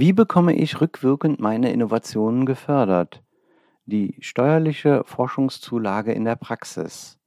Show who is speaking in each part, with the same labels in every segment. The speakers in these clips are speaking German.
Speaker 1: Wie bekomme ich rückwirkend meine Innovationen gefördert? Die steuerliche Forschungszulage in der Praxis.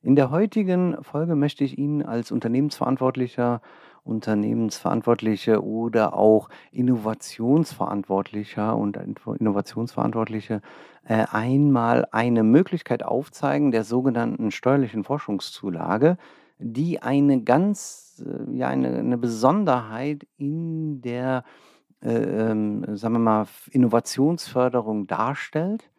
Speaker 1: In der heutigen Folge möchte ich Ihnen als Unternehmensverantwortlicher, Unternehmensverantwortliche oder auch Innovationsverantwortlicher und Innovationsverantwortliche äh, einmal eine Möglichkeit aufzeigen der sogenannten steuerlichen Forschungszulage, die eine ganz, äh, ja, eine, eine Besonderheit in der äh, sagen wir mal, Innovationsförderung darstellt,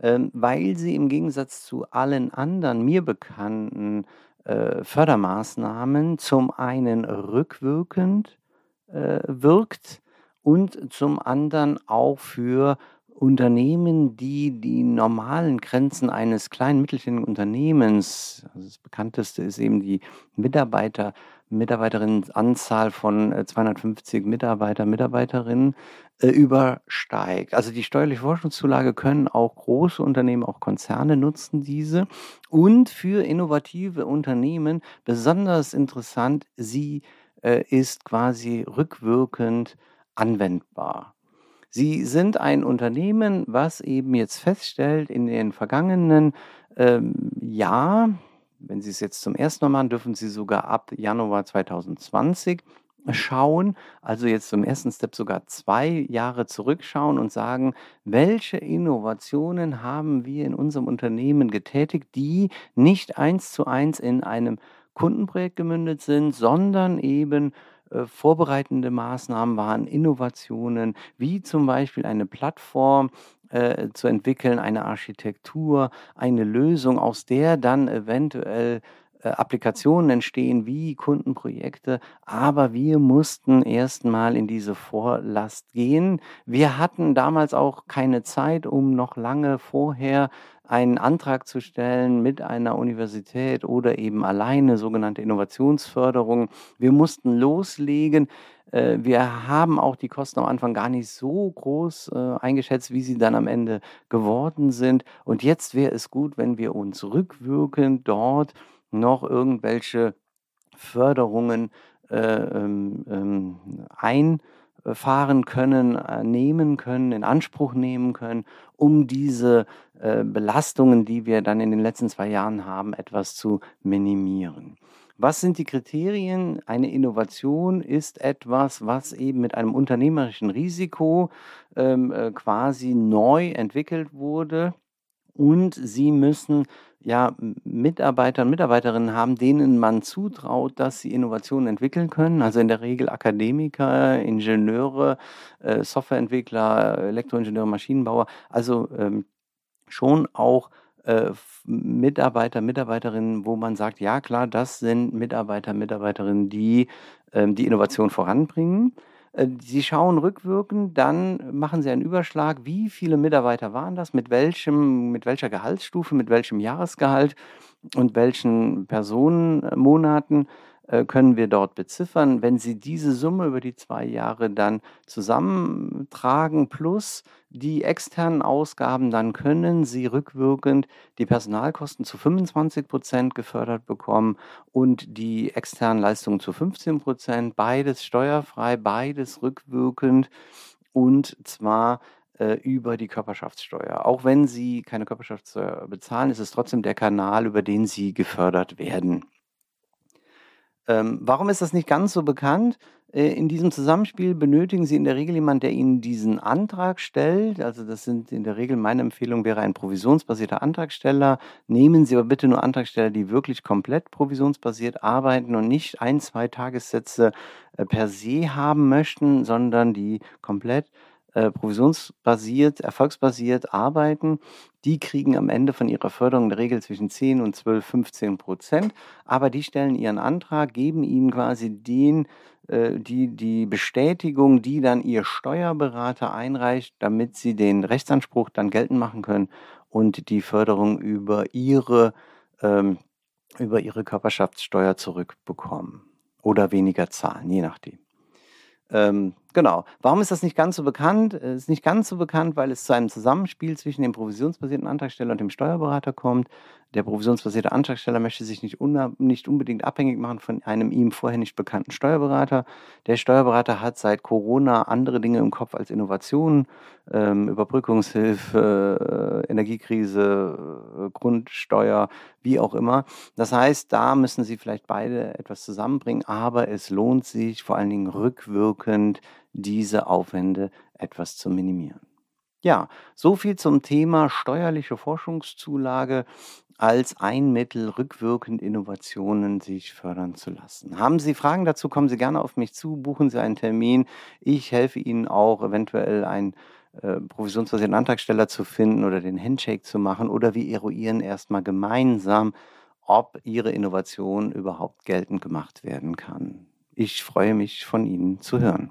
Speaker 1: ähm, weil sie im Gegensatz zu allen anderen mir bekannten äh, Fördermaßnahmen zum einen rückwirkend äh, wirkt und zum anderen auch für Unternehmen, die die normalen Grenzen eines kleinen mittelständischen Unternehmens, also das bekannteste ist eben die Mitarbeiter, Mitarbeiterinnenanzahl von 250 äh, Mitarbeiter, Mitarbeiterinnen äh, übersteigt. Also die steuerliche Forschungszulage können auch große Unternehmen, auch Konzerne nutzen diese. Und für innovative Unternehmen besonders interessant, sie äh, ist quasi rückwirkend anwendbar. Sie sind ein Unternehmen, was eben jetzt feststellt, in den vergangenen ähm, Jahr, wenn Sie es jetzt zum ersten Mal machen, dürfen Sie sogar ab Januar 2020 schauen, also jetzt zum ersten Step sogar zwei Jahre zurückschauen und sagen, welche Innovationen haben wir in unserem Unternehmen getätigt, die nicht eins zu eins in einem Kundenprojekt gemündet sind, sondern eben äh, vorbereitende Maßnahmen waren, Innovationen, wie zum Beispiel eine Plattform äh, zu entwickeln, eine Architektur, eine Lösung, aus der dann eventuell Applikationen entstehen wie Kundenprojekte, aber wir mussten erstmal in diese Vorlast gehen. Wir hatten damals auch keine Zeit, um noch lange vorher einen Antrag zu stellen mit einer Universität oder eben alleine sogenannte Innovationsförderung. Wir mussten loslegen. Äh, wir haben auch die Kosten am Anfang gar nicht so groß äh, eingeschätzt, wie sie dann am Ende geworden sind. Und jetzt wäre es gut, wenn wir uns rückwirkend dort noch irgendwelche Förderungen äh, ähm, ähm, einfahren können, äh, nehmen können, in Anspruch nehmen können, um diese äh, Belastungen, die wir dann in den letzten zwei Jahren haben, etwas zu minimieren. Was sind die Kriterien? Eine Innovation ist etwas, was eben mit einem unternehmerischen Risiko ähm, äh, quasi neu entwickelt wurde und sie müssen ja Mitarbeiter und Mitarbeiterinnen haben, denen man zutraut, dass sie Innovationen entwickeln können. Also in der Regel Akademiker, Ingenieure, äh, Softwareentwickler, Elektroingenieure, Maschinenbauer. Also ähm, schon auch äh, Mitarbeiter, Mitarbeiterinnen, wo man sagt, ja klar, das sind Mitarbeiter, Mitarbeiterinnen, die ähm, die Innovation voranbringen. Äh, sie schauen rückwirkend, dann machen Sie einen Überschlag, wie viele Mitarbeiter waren das, mit welchem, mit welcher Gehaltsstufe, mit welchem Jahresgehalt und welchen Personenmonaten können wir dort beziffern. Wenn Sie diese Summe über die zwei Jahre dann zusammentragen plus die externen Ausgaben, dann können Sie rückwirkend die Personalkosten zu 25 Prozent gefördert bekommen und die externen Leistungen zu 15 Prozent. Beides steuerfrei, beides rückwirkend und zwar äh, über die Körperschaftssteuer. Auch wenn Sie keine Körperschaftssteuer bezahlen, ist es trotzdem der Kanal, über den Sie gefördert werden. Ähm, warum ist das nicht ganz so bekannt? Äh, in diesem Zusammenspiel benötigen Sie in der Regel jemanden, der Ihnen diesen Antrag stellt. Also das sind in der Regel meine Empfehlung wäre ein provisionsbasierter Antragsteller. Nehmen Sie aber bitte nur Antragsteller, die wirklich komplett provisionsbasiert arbeiten und nicht ein, zwei Tagessätze äh, per se haben möchten, sondern die komplett äh, provisionsbasiert, erfolgsbasiert arbeiten, die kriegen am Ende von ihrer Förderung in der Regel zwischen 10 und 12, 15 Prozent. Aber die stellen ihren Antrag, geben ihnen quasi den, äh, die, die Bestätigung, die dann ihr Steuerberater einreicht, damit sie den Rechtsanspruch dann geltend machen können und die Förderung über ihre, ähm, über ihre Körperschaftssteuer zurückbekommen. Oder weniger zahlen, je nachdem. Ähm, genau. Warum ist das nicht ganz so bekannt? Es ist nicht ganz so bekannt, weil es zu einem Zusammenspiel zwischen dem provisionsbasierten Antragsteller und dem Steuerberater kommt. Der provisionsbasierte Antragsteller möchte sich nicht, nicht unbedingt abhängig machen von einem ihm vorher nicht bekannten Steuerberater. Der Steuerberater hat seit Corona andere Dinge im Kopf als Innovationen, ähm, Überbrückungshilfe, äh, Energiekrise, äh, Grundsteuer, wie auch immer. Das heißt, da müssen Sie vielleicht beide etwas zusammenbringen, aber es lohnt sich vor allen Dingen rückwirkend diese Aufwände etwas zu minimieren. Ja, so viel zum Thema steuerliche Forschungszulage als ein Mittel, rückwirkend Innovationen sich fördern zu lassen. Haben Sie Fragen dazu, kommen Sie gerne auf mich zu, buchen Sie einen Termin. Ich helfe Ihnen auch, eventuell einen äh, provisionsbasierten Antragsteller zu finden oder den Handshake zu machen oder wir eruieren erstmal gemeinsam, ob Ihre Innovation überhaupt geltend gemacht werden kann. Ich freue mich, von Ihnen zu hören.